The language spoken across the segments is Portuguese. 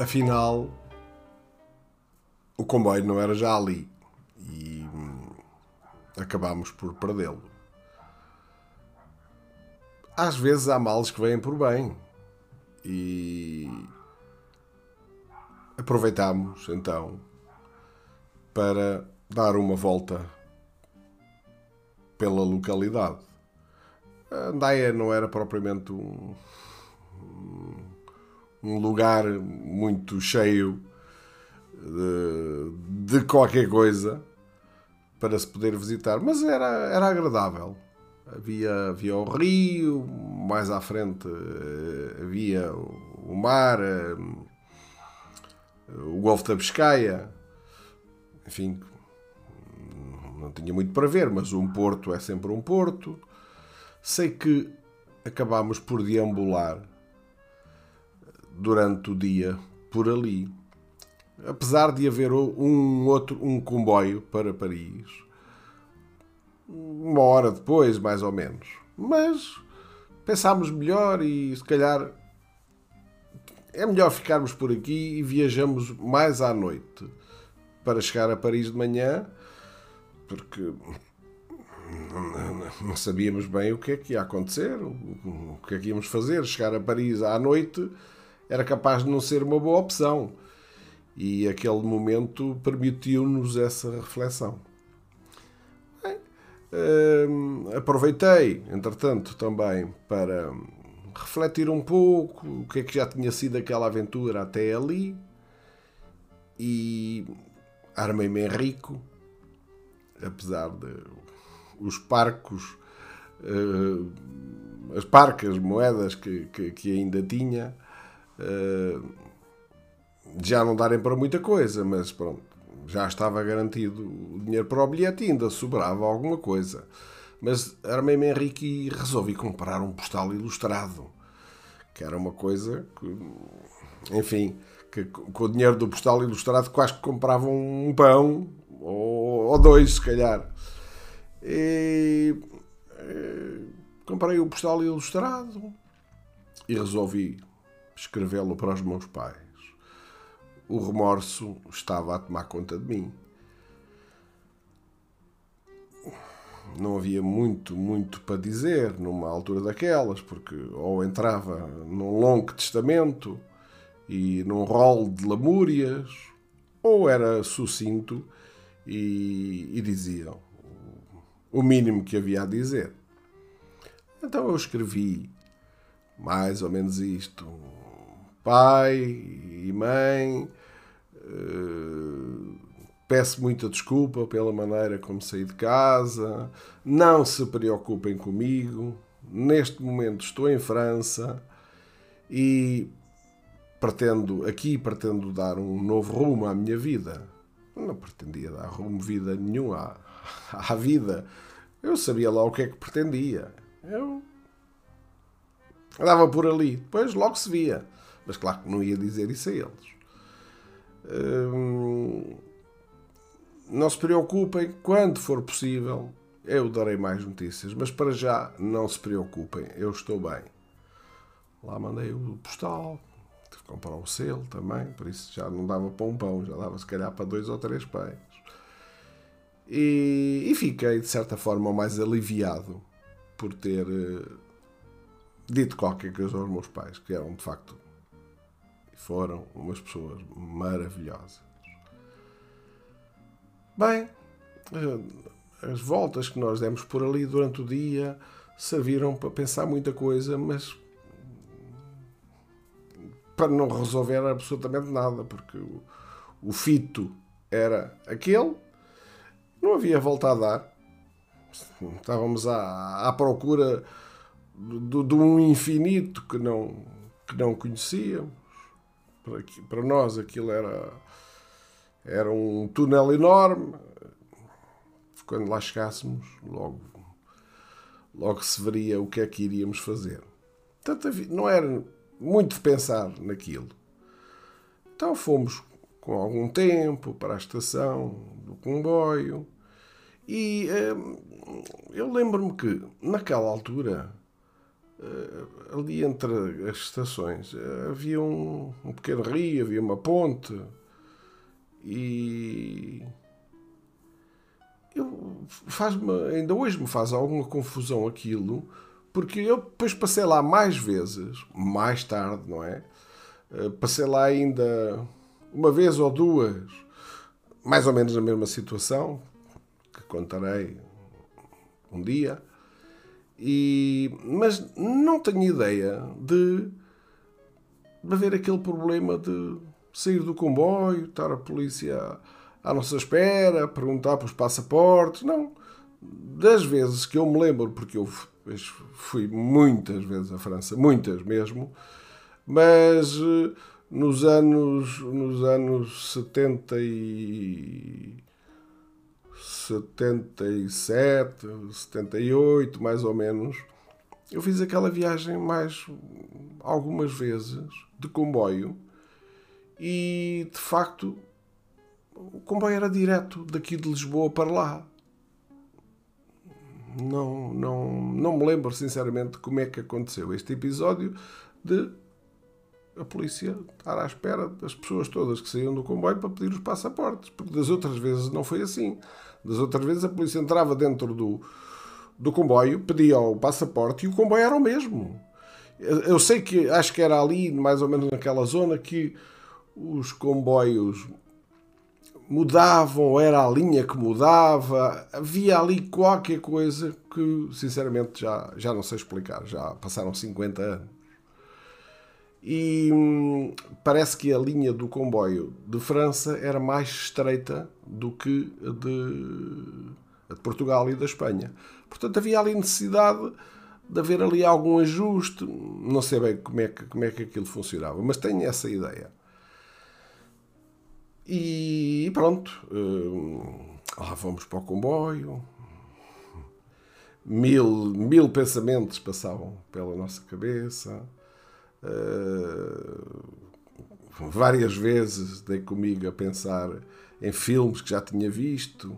Afinal, o comboio não era já ali e hum, acabámos por perdê-lo. Às vezes há males que vêm por bem e aproveitámos então para dar uma volta pela localidade. A Andaia não era propriamente um, um lugar muito cheio de, de, qualquer coisa para se poder visitar, mas era, era agradável. Havia, havia o rio, mais à frente eh, havia o mar, eh, o Golfo da Biscaia, enfim, não tinha muito para ver, mas um porto é sempre um porto. Sei que acabámos por deambular durante o dia por ali. Apesar de haver um outro um comboio para Paris, uma hora depois, mais ou menos. Mas pensámos melhor e se calhar é melhor ficarmos por aqui e viajamos mais à noite para chegar a Paris de manhã, porque não sabíamos bem o que é que ia acontecer, o que é que íamos fazer. Chegar a Paris à noite era capaz de não ser uma boa opção. E aquele momento permitiu-nos essa reflexão. Bem, hum, aproveitei, entretanto, também para refletir um pouco o que é que já tinha sido aquela aventura até ali e armei-me rico, apesar de os parcos, uh, as parcas moedas que, que, que ainda tinha uh, já não darem para muita coisa, mas pronto, já estava garantido o dinheiro para o bilhete e ainda sobrava alguma coisa. Mas armei-me rico e resolvi comprar um postal ilustrado, que era uma coisa que, enfim, que com o dinheiro do postal ilustrado quase que compravam um pão ou, ou dois, se calhar. E, e comprei o postal ilustrado e resolvi escrevê-lo para os meus pais. O remorso estava a tomar conta de mim. Não havia muito, muito para dizer numa altura daquelas, porque ou entrava num longo testamento e num rol de lamúrias, ou era sucinto e, e dizia o mínimo que havia a dizer. Então eu escrevi mais ou menos isto. Pai e mãe, eh, peço muita desculpa pela maneira como saí de casa. Não se preocupem comigo. Neste momento estou em França e pretendo aqui pretendo dar um novo rumo à minha vida. Não pretendia dar rumo vida nenhuma à, à vida. Eu sabia lá o que é que pretendia. Eu andava por ali. Depois logo se via. Mas claro que não ia dizer isso a eles. Hum, não se preocupem, quando for possível, eu darei mais notícias. Mas para já, não se preocupem, eu estou bem. Lá mandei o postal, tive que comprar o selo também, por isso já não dava para um pão, já dava se calhar para dois ou três pães. E, e fiquei, de certa forma, mais aliviado por ter uh, dito qualquer coisa aos meus pais, que eram de facto foram umas pessoas maravilhosas. Bem, eh, as voltas que nós demos por ali durante o dia serviram para pensar muita coisa, mas para não resolver absolutamente nada, porque o, o fito era aquele, não havia volta a dar. Estávamos à, à procura de, um infinito que não, que não conhecíamos para, nós aquilo era, era um túnel enorme. Quando lá chegássemos, logo, logo se veria o que é que iríamos fazer. Portanto, não era muito de pensar naquilo. Então fomos com algum tempo para a estação do comboio e hum, eu lembro-me que naquela altura ali entre as estações, uh, havia um, um pequeno rio, havia uma ponte e faz-me, ainda hoje me faz alguma confusão aquilo, porque eu depois passei lá mais vezes, mais tarde, não é? Uh, passei lá ainda uma vez ou duas, mais ou menos na mesma situação, que contarei um dia, e, mas não tenho ideia de, de haver aquele problema de sair do comboio, estar a polícia à nossa espera, perguntar pelos passaportes. Não. Das vezes que eu me lembro, porque eu fui muitas vezes à França, muitas mesmo, mas eh, nos anos, nos anos 70 e 77, 78, mais ou menos, eu fiz aquela viagem mais algumas vezes de comboio e de facto o comboio era direto daqui de Lisboa para lá. Não, não, não me lembro sinceramente como é que aconteceu este episódio de a polícia estar à espera das pessoas todas que saíam do comboio para pedir os passaportes, porque das outras vezes não foi assim. Das outras vezes a polícia entrava dentro do, do comboio, pedia o passaporte e o comboio era o mesmo. Eu sei que acho que era ali, mais ou menos naquela zona, que os comboios mudavam, era a linha que mudava, havia ali qualquer coisa que, sinceramente, já, já não sei explicar. Já passaram 50 anos e hum, parece que a linha do comboio de França era mais estreita do que a de, a de Portugal e da Espanha. Portanto, havia ali necessidade de haver ali algum ajuste. Não sei bem como é que, como é que aquilo funcionava, mas tenho essa ideia. E pronto, hum, lá fomos para o comboio. Mil, mil pensamentos passavam pela nossa cabeça Uh, várias vezes dei comigo a pensar em filmes que já tinha visto,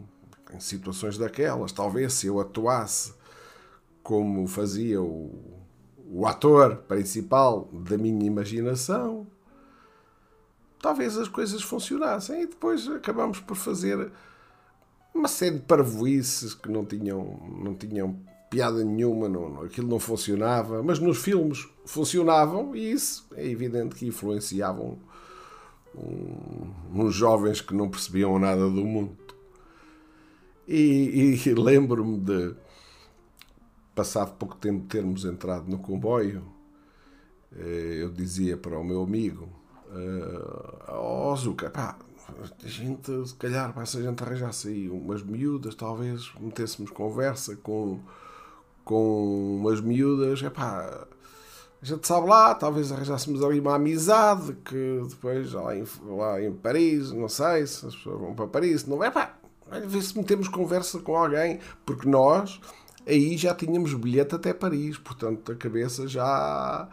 em situações daquelas. Talvez se eu atuasse como fazia o, o ator principal da minha imaginação, talvez as coisas funcionassem. E depois acabamos por fazer uma série de parvoices que não tinham, não tinham piada nenhuma, não, aquilo não funcionava, mas nos filmes funcionavam e isso é evidente que influenciavam um, uns jovens que não percebiam nada do mundo. E, e lembro-me de, passado pouco tempo termos entrado no comboio, eh, eu dizia para o meu amigo: Ó oh, Zuka, pá, a gente, se calhar, se a gente arranjasse aí umas miúdas, talvez metêssemos conversa com com umas miúdas, epá, a gente sabe lá, talvez arranjássemos ali uma amizade que depois lá em, lá em Paris, não sei se as pessoas vão para Paris, não é pá, ver se metemos conversa com alguém, porque nós aí já tínhamos bilhete até Paris, portanto a cabeça já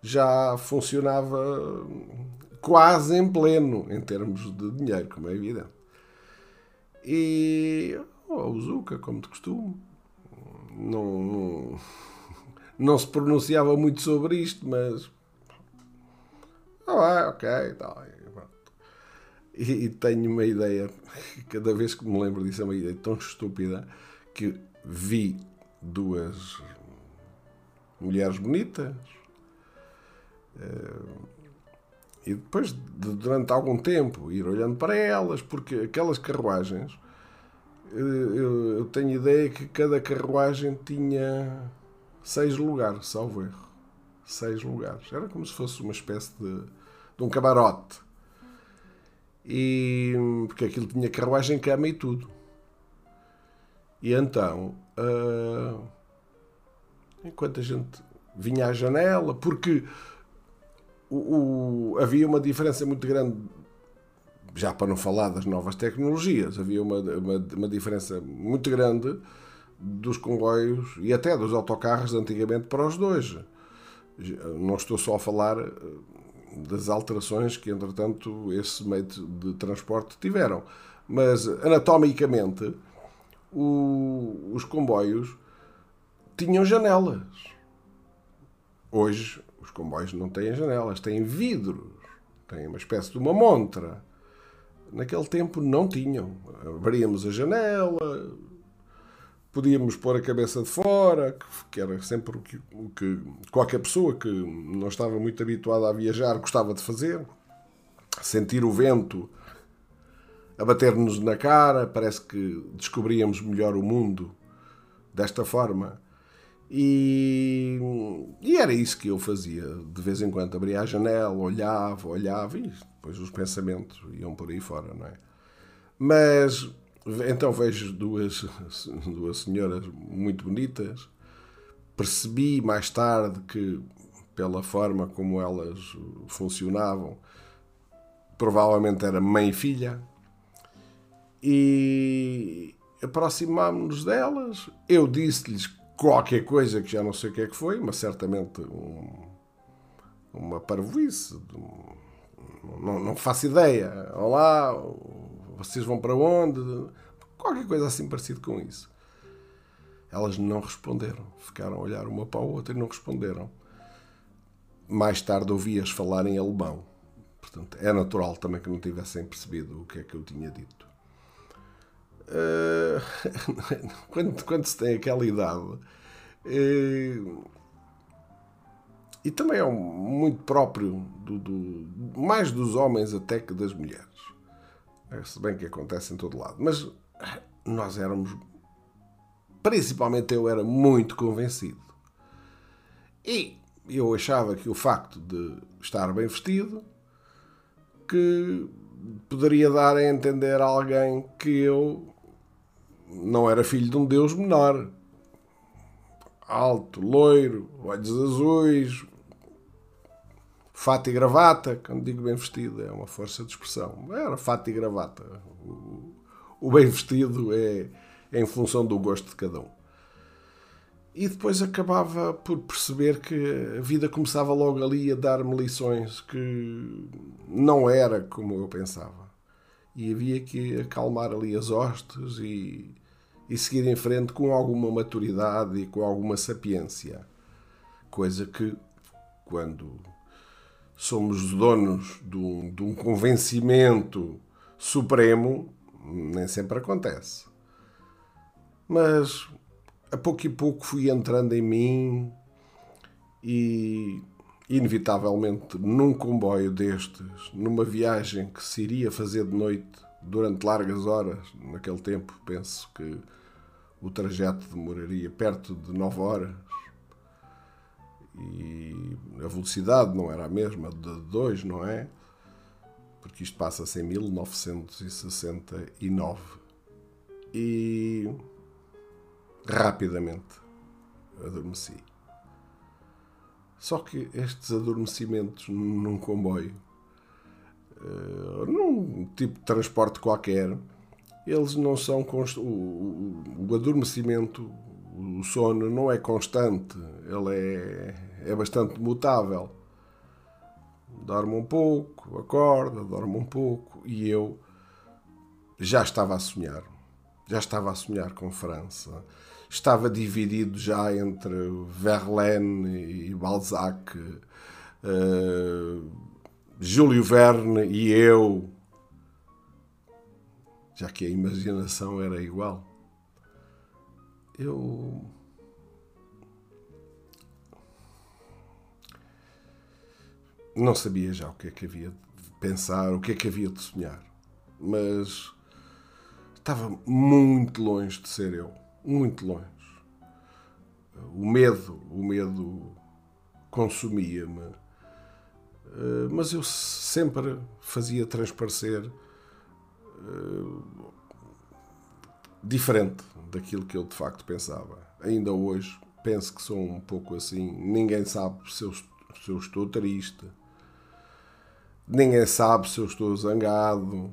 já funcionava quase em pleno em termos de dinheiro, como é evidente. E oh, o Zuka, como de costume, não, não, não, se pronunciava muito sobre isto, mas. Ah, ok, tá, e, e tenho uma ideia, cada vez que me lembro disso, é uma ideia tão estúpida que vi duas mulheres bonitas eh, e depois, durante algum tempo, ir olhando para elas, porque aquelas carruagens eu, eu tenho ideia que cada carruagem tinha seis lugares, salvo erro. Seis lugares. Era como se fosse uma espécie de, de um camarote. E, porque aquilo tinha carruagem, cama e tudo. E então, uh, enquanto a gente vinha à janela, porque o, o, havia uma diferença muito grande já para não falar das novas tecnologias, havia uma, uma, uma, diferença muito grande dos comboios e até dos autocarros antigamente para os dois. Não estou só a falar eh, das alterações que, entretanto, esse meio de transporte tiveram, mas anatomicamente o, os comboios tinham janelas. Hoje os comboios não têm janelas, têm vidros, têm uma espécie de uma montra. Naquele tempo não tinham. Abríamos a janela, podíamos pôr a cabeça de fora, que era sempre o que, o que qualquer pessoa que não estava muito habituada a viajar gostava de fazer. Sentir o vento a bater-nos na cara, parece que descobríamos melhor o mundo desta forma. E, e, era isso que eu fazia. De vez em quando abria a janela, olhava, olhava e depois os pensamentos iam por aí fora, não é? Mas então vejo duas, duas senhoras muito bonitas. Percebi mais tarde que, pela forma como elas funcionavam, provavelmente era mãe e filha e aproximámos-nos delas. Eu disse-lhes qualquer coisa que já não sei o que é que foi, mas certamente um, uma parvoíce. não, não faço ideia. Olá, vocês vão para onde? Qualquer coisa assim parecido com isso. Elas não responderam. Ficaram a olhar uma para a outra e não responderam. Mais tarde ouvi-as falar em alemão. Portanto, é natural também que não tivessem percebido o que é que eu tinha dito. Eh, quando, quando se tem aquela idade, uh, e também é muito próprio do, do, mais dos homens até que das mulheres. É, se bem que acontece em todo lado. Mas nós éramos, principalmente eu era muito convencido. E eu achava que o facto de estar bem vestido que poderia dar a entender a alguém que eu não era filho de um deus menor. Alto, loiro, olhos azuis, fato e gravata. Quando digo bem vestido, é uma força de expressão. Era fato e gravata. O, bem vestido é, é em função do gosto de cada um. E depois acabava por perceber que a vida começava logo ali a dar-me lições que não era como eu pensava. E havia que acalmar ali as hostes e e seguir em frente com alguma maturidade e com alguma sapiência. Coisa que, quando somos donos de um, de um convencimento supremo, nem sempre acontece. Mas a pouco e pouco fui entrando em mim e, inevitavelmente, num comboio destes, numa viagem que se iria fazer de noite durante largas horas, naquele tempo, penso que o trajeto demoraria perto de 9 horas e a velocidade não era a mesma de 2, não é? Porque isto passa-se em 1969 e rapidamente adormeci. Só que estes adormecimentos num comboio, num tipo de transporte qualquer, eles não são const... o, o, o, adormecimento, o sono não é constante, ele é, é bastante mutável. Dorme um pouco, acorda, dorme um pouco e eu já estava a sonhar. Já estava a sonhar com França. Estava dividido já entre Verlaine e Balzac, uh, Júlio Verne e eu, já que a imaginação era igual. Eu. Não sabia já o que é que havia de pensar, o que é que havia de sonhar, mas estava muito longe de ser eu, muito longe. O medo, o medo consumia-me, mas eu sempre fazia transparecer eh, diferente daquilo que eu de facto pensava. Ainda hoje penso que sou um pouco assim. Ninguém sabe se eu, se eu estou triste, ninguém sabe se eu estou zangado.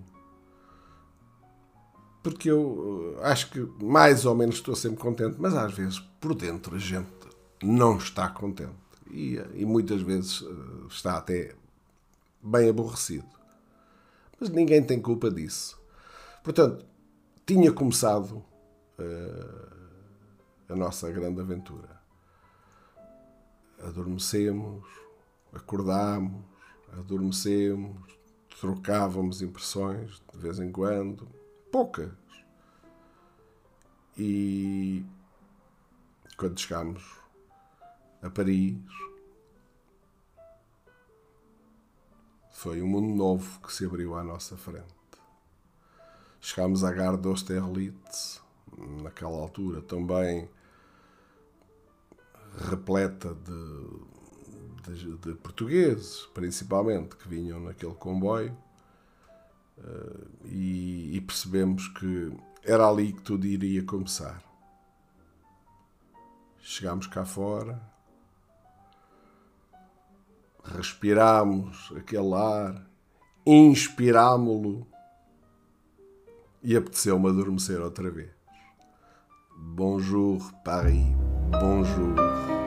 Porque eu eh, acho que mais ou menos estou sempre contente, mas às vezes por dentro a gente não está contente e, e muitas vezes eh, está até bem aborrecido. Mas ninguém tem culpa disso. Portanto, tinha começado uh, a nossa grande aventura. adormecemos, acordámos, adormecemos, trocávamos impressões de vez em quando, poucas. E quando chegámos a Paris, foi um mundo novo que se abriu à nossa frente. Chegámos à Gare d'Austerlitz, naquela altura também repleta de, de, de, portugueses, principalmente, que vinham naquele comboio, uh, e, e percebemos que era ali que tudo iria começar. Chegámos cá fora, respirámos aquele ar, inspirámo-lo e apeteceu-me adormecer outra vez. Bonjour, Paris. Bonjour.